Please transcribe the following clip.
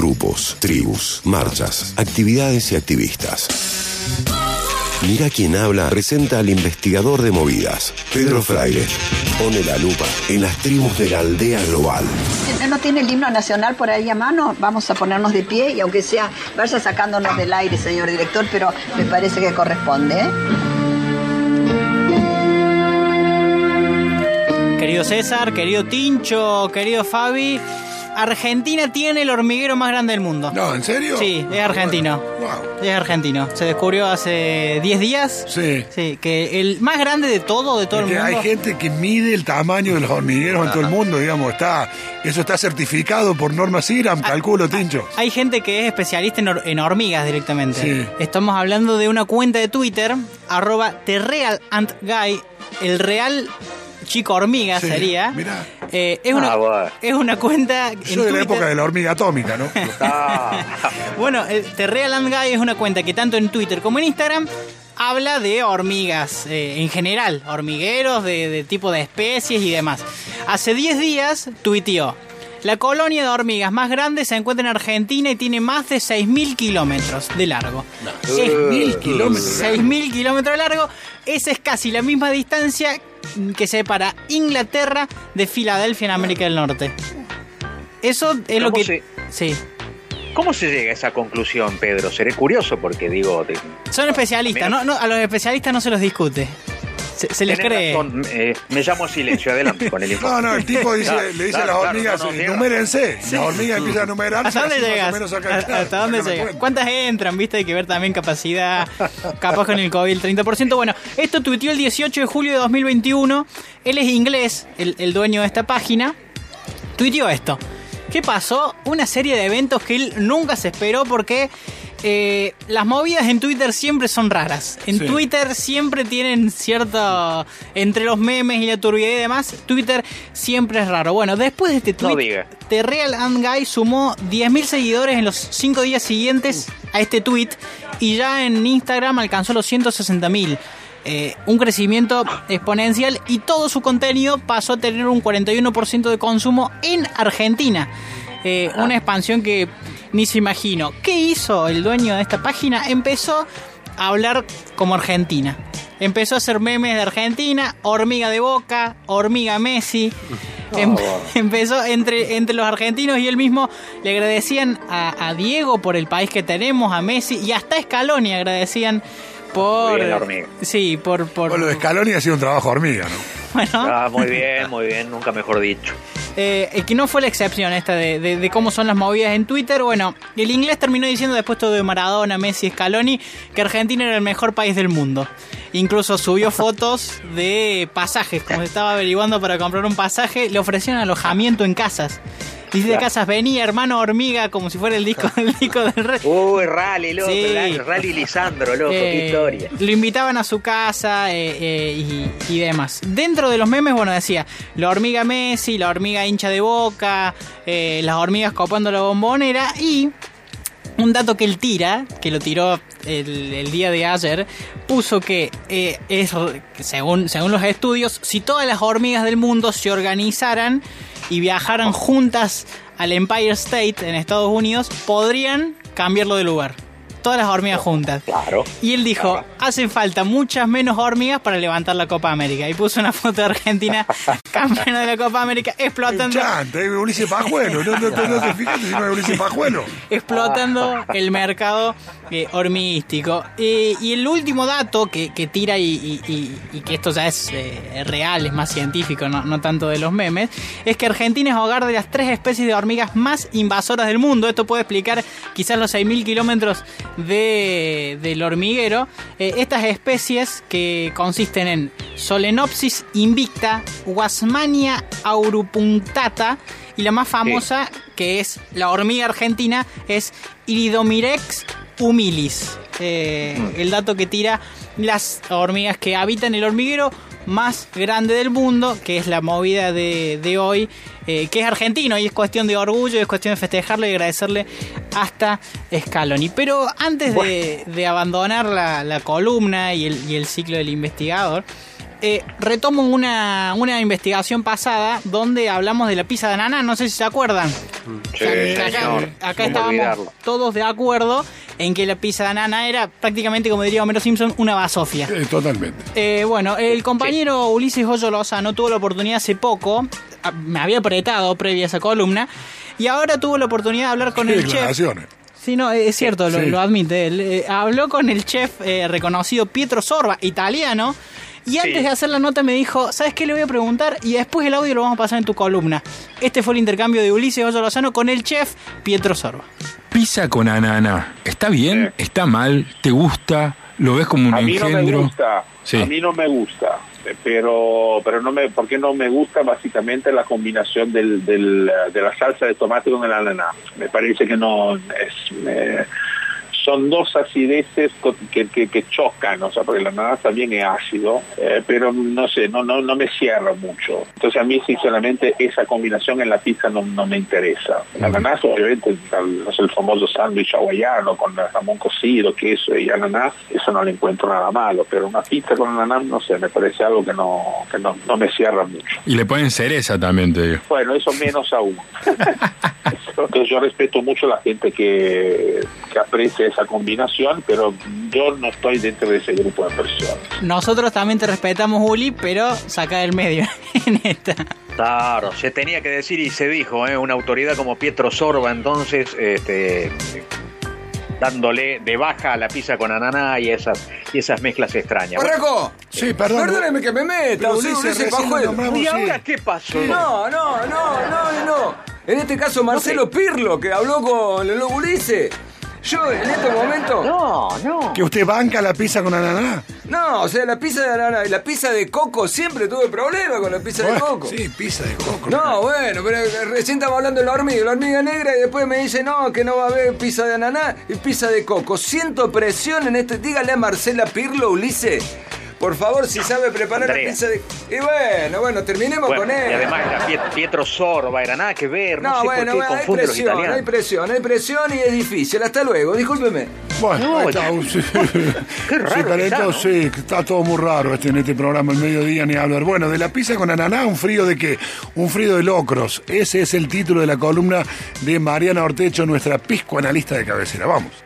grupos, tribus, marchas, actividades y activistas. Mira quién habla presenta al investigador de movidas, Pedro Fraile. Pone la lupa en las tribus de la aldea global. ¿No tiene el himno nacional por ahí a mano? Vamos a ponernos de pie y aunque sea, vaya sacándonos del aire, señor director, pero me parece que corresponde. ¿eh? Querido César, querido Tincho, querido Fabi, Argentina tiene el hormiguero más grande del mundo. No, ¿en serio? Sí, es argentino. Wow. Es argentino. Se descubrió hace 10 días. Sí. Sí, que el más grande de todo, de todo el mundo. hay gente que mide el tamaño de los hormigueros en todo el mundo, digamos, está, eso está certificado por norma CIRAM, calculo, Tincho. Hay gente que es especialista en, hor- en hormigas directamente. Sí. Estamos hablando de una cuenta de Twitter, arroba TheRealAntGuy, el real chico hormiga Sí, sería. mirá. Eh, es, una, Ah, bueno. es una cuenta. en Yo de la época de la hormiga atómica, ¿no? Ah, Bueno, el Ant Guy es una cuenta que tanto en Twitter como en Instagram habla de hormigas eh, en general, hormigueros de, de tipo de especies y demás. Hace 10 días tuiteó. La colonia de hormigas más grande se encuentra en Argentina y tiene más de 6.000 kilómetros de largo. Es- Mil kilómetros. 6.000 kilómetros de largo. Esa es casi la misma distancia que separa Inglaterra de Filadelfia en América del Norte. Eso es lo ¿Cómo que... Sí. ¿Cómo se llega a esa conclusión, Pedro? Seré curioso porque digo, te- Son especialistas, no, no, a los especialistas no se los discute. Se, se les tenés cree. razón, eh, me llamo silencio, adelante con el informe. No, no, el tipo dice, Claro, le dice a claro, las claro, hormigas, no, no, llega. numérense. Las hormigas empiezan a numerar. ¿Hasta dónde así más o llegas? menos sacan- ¿A- ¿Hasta dónde llegas? ¿Cuántas entran? Viste, hay que ver también capacidad. Capaz con el COVID, el 30%. Bueno, esto tuiteó el 18 de julio de 2021. Él es inglés, el, el dueño de esta página. Tuiteó esto. ¿Qué pasó? Una serie de eventos que él nunca se esperó porque eh, las movidas en Twitter siempre son raras. En Sí. Twitter siempre tienen cierto... Entre los memes y la turbidez y demás, Twitter siempre es raro. Bueno, después de este No tweet, diga. The Real Ant Guy sumó 10.000 seguidores en los 5 días siguientes a este tweet y ya en Instagram alcanzó los 160.000. Eh, un crecimiento exponencial y todo su contenido pasó a tener un 41% de consumo en Argentina. Eh, una expansión que ni se imagino. ¿Qué hizo el dueño de esta página? Empezó a hablar como Argentina. Empezó a hacer memes de Argentina, hormiga de boca, hormiga Messi. Em- empezó entre, entre los argentinos y él mismo le agradecían a, a Diego por el país que tenemos, a Messi y hasta a Scaloni agradecían por. Bien. Sí, por. por Bueno, lo de Scaloni ha sido un trabajo hormiga, ¿no? bueno, Ah, muy bien, muy bien, nunca mejor dicho. Eh, que no fue la excepción esta de, de- de cómo son las movidas en Twitter. Bueno, el inglés terminó diciendo después todo de Maradona, Messi, Scaloni, que Argentina era el mejor país del mundo. Incluso subió fotos de pasajes, como estaba averiguando para comprar un pasaje, le ofrecieron alojamiento en casas. Dice de casas, venía hermano hormiga, como si fuera el disco, el disco del rey. Uy, rally, loco, Sí. rally, Lisandro, loco, qué Eh, historia. Lo invitaban a su casa eh, eh, y, y demás. Dentro de los memes, bueno, decía la hormiga Messi, la hormiga hincha de boca, las hormigas copando la bombonera y un dato que él tira, que lo tiró el, día de ayer, puso que eh, es, según, según los estudios, si todas las hormigas del mundo se organizaran y viajaran juntas al Empire State en Estados Unidos, podrían cambiarlo de lugar. Todas las hormigas juntas. Claro. Y él dijo, hacen falta muchas menos hormigas para levantar la Copa América. Y puso una foto de Argentina campeona de la Copa América explotando, Chante, eh, Ulises Pajuelo. No, no, no, no te fijas si no es Ulises Pajuelo. explotando el mercado eh, hormiguístico. Eh, y el último dato que, que tira y, y- y- y que esto ya es eh, real, es más científico, no, no tanto de los memes, es que Argentina es hogar de las tres especies de hormigas más invasoras del mundo. Esto puede explicar quizás los 6.000 kilómetros de, del hormiguero. Eh, estas especies que consisten en Solenopsis invicta, Wasmania aurupunctata y la más famosa, que es la hormiga argentina, es Iridomirex humilis. Eh, el dato que tira las hormigas que habitan el hormiguero más grande del mundo, que es la movida de, de hoy, eh, que es argentino y es cuestión de orgullo, es cuestión de festejarlo y agradecerle hasta Scaloni. Pero antes de, de abandonar la, la columna y el, y el ciclo del investigador, eh, retomo una, una investigación pasada donde hablamos de la pizza de ananá, no sé si se acuerdan. Sí, acá, señor. acá ¿Cómo estábamos olvidarlo? todos de acuerdo en que la pizza de ananá era prácticamente, como diría Homero Simpson, una basofia. Eh, totalmente. Eh, bueno, el compañero Ulises Hoyo Lozano tuvo la oportunidad hace poco, ah, me había apretado previa a esa columna, y ahora tuvo la oportunidad de hablar con el chef. Sí, no, es cierto, lo, Sí. lo admite. él. Eh, habló con el chef eh, reconocido Pietro Sorba, italiano, y antes de hacer la nota me dijo, ¿sabes qué le voy a preguntar? Y después el audio lo vamos a pasar en tu columna. Este fue el intercambio de Ulises Hoyo Lozano con el chef Pietro Sorba. Pizza con ananá. ¿Está bien? ¿Está mal? ¿Te gusta? ¿Lo ves como un A mí no me engendro? gusta, Sí. a mí no me gusta, pero pero no me, porque no me gusta básicamente la combinación del, del, de la salsa de tomate con el ananá. Me parece que no es, me- son dos acideces que, que, que chocan, o sea, porque el ananá también es ácido, eh, pero no sé, no, no, no me cierra mucho. Entonces a mí sinceramente esa combinación en la pizza no, no me interesa. El ananá obviamente sé, el famoso sándwich hawaiano con jamón cocido, queso y ananá, eso no le encuentro nada malo, pero una pizza con ananá, no sé, me parece algo que no, que no, no me cierra mucho. Y le ponen cereza también, te digo. Bueno, eso menos aún. Entonces yo respeto mucho a la gente que, que aprecia esa combinación, pero yo no estoy dentro de ese grupo de personas. Nosotros también te respetamos, Uli, pero saca del medio en esta. Claro, se tenía que decir y se dijo, ¿eh? una autoridad como Pietro Sorba, entonces, este, dándole de baja a la pizza con ananá y esas, y esas mezclas extrañas. Bueno, ¡Barraco! Sí, perdón. Perdóneme que me meta, Ulises, Ulises nombramos, ¿Y ahora qué pasó? No, no, no, no, no. En este caso Marcelo Pirlo, que habló con el lobo Ulises. Yo en este momento... No, no. ¿Que usted banca la pizza con ananá? No, o sea, la pizza de banana y la pizza de coco, siempre tuve problema con la pizza de coco. Sí, pizza de coco. No, bueno, pero recién estamos hablando de la hormiga, la hormiga negra y después me dice no, que no va a haber pizza de ananá y pizza de coco. Siento presión en este. Dígale a Marcela Pirlo, Ulises. Por favor, si sabe preparar Andrea. la pizza de. Y bueno, bueno, terminemos Bueno, con él. y además era Piet- Pietro Sorba, era nada que ver, no, No, sé bueno, por qué bueno, hay confunde los presión, hay presión, hay presión y es difícil. Hasta luego, discúlpeme. Bueno, No, está, sí. Qué raro Sí, pero está, esto ¿no? sí, está todo muy raro este, en este programa, el mediodía ni hablar. Bueno, de la pizza con ananá, un frío de qué? Un frío de locros. Ese es el título de la columna de Mariana Ortecho, nuestra pisco analista de cabecera. Vamos.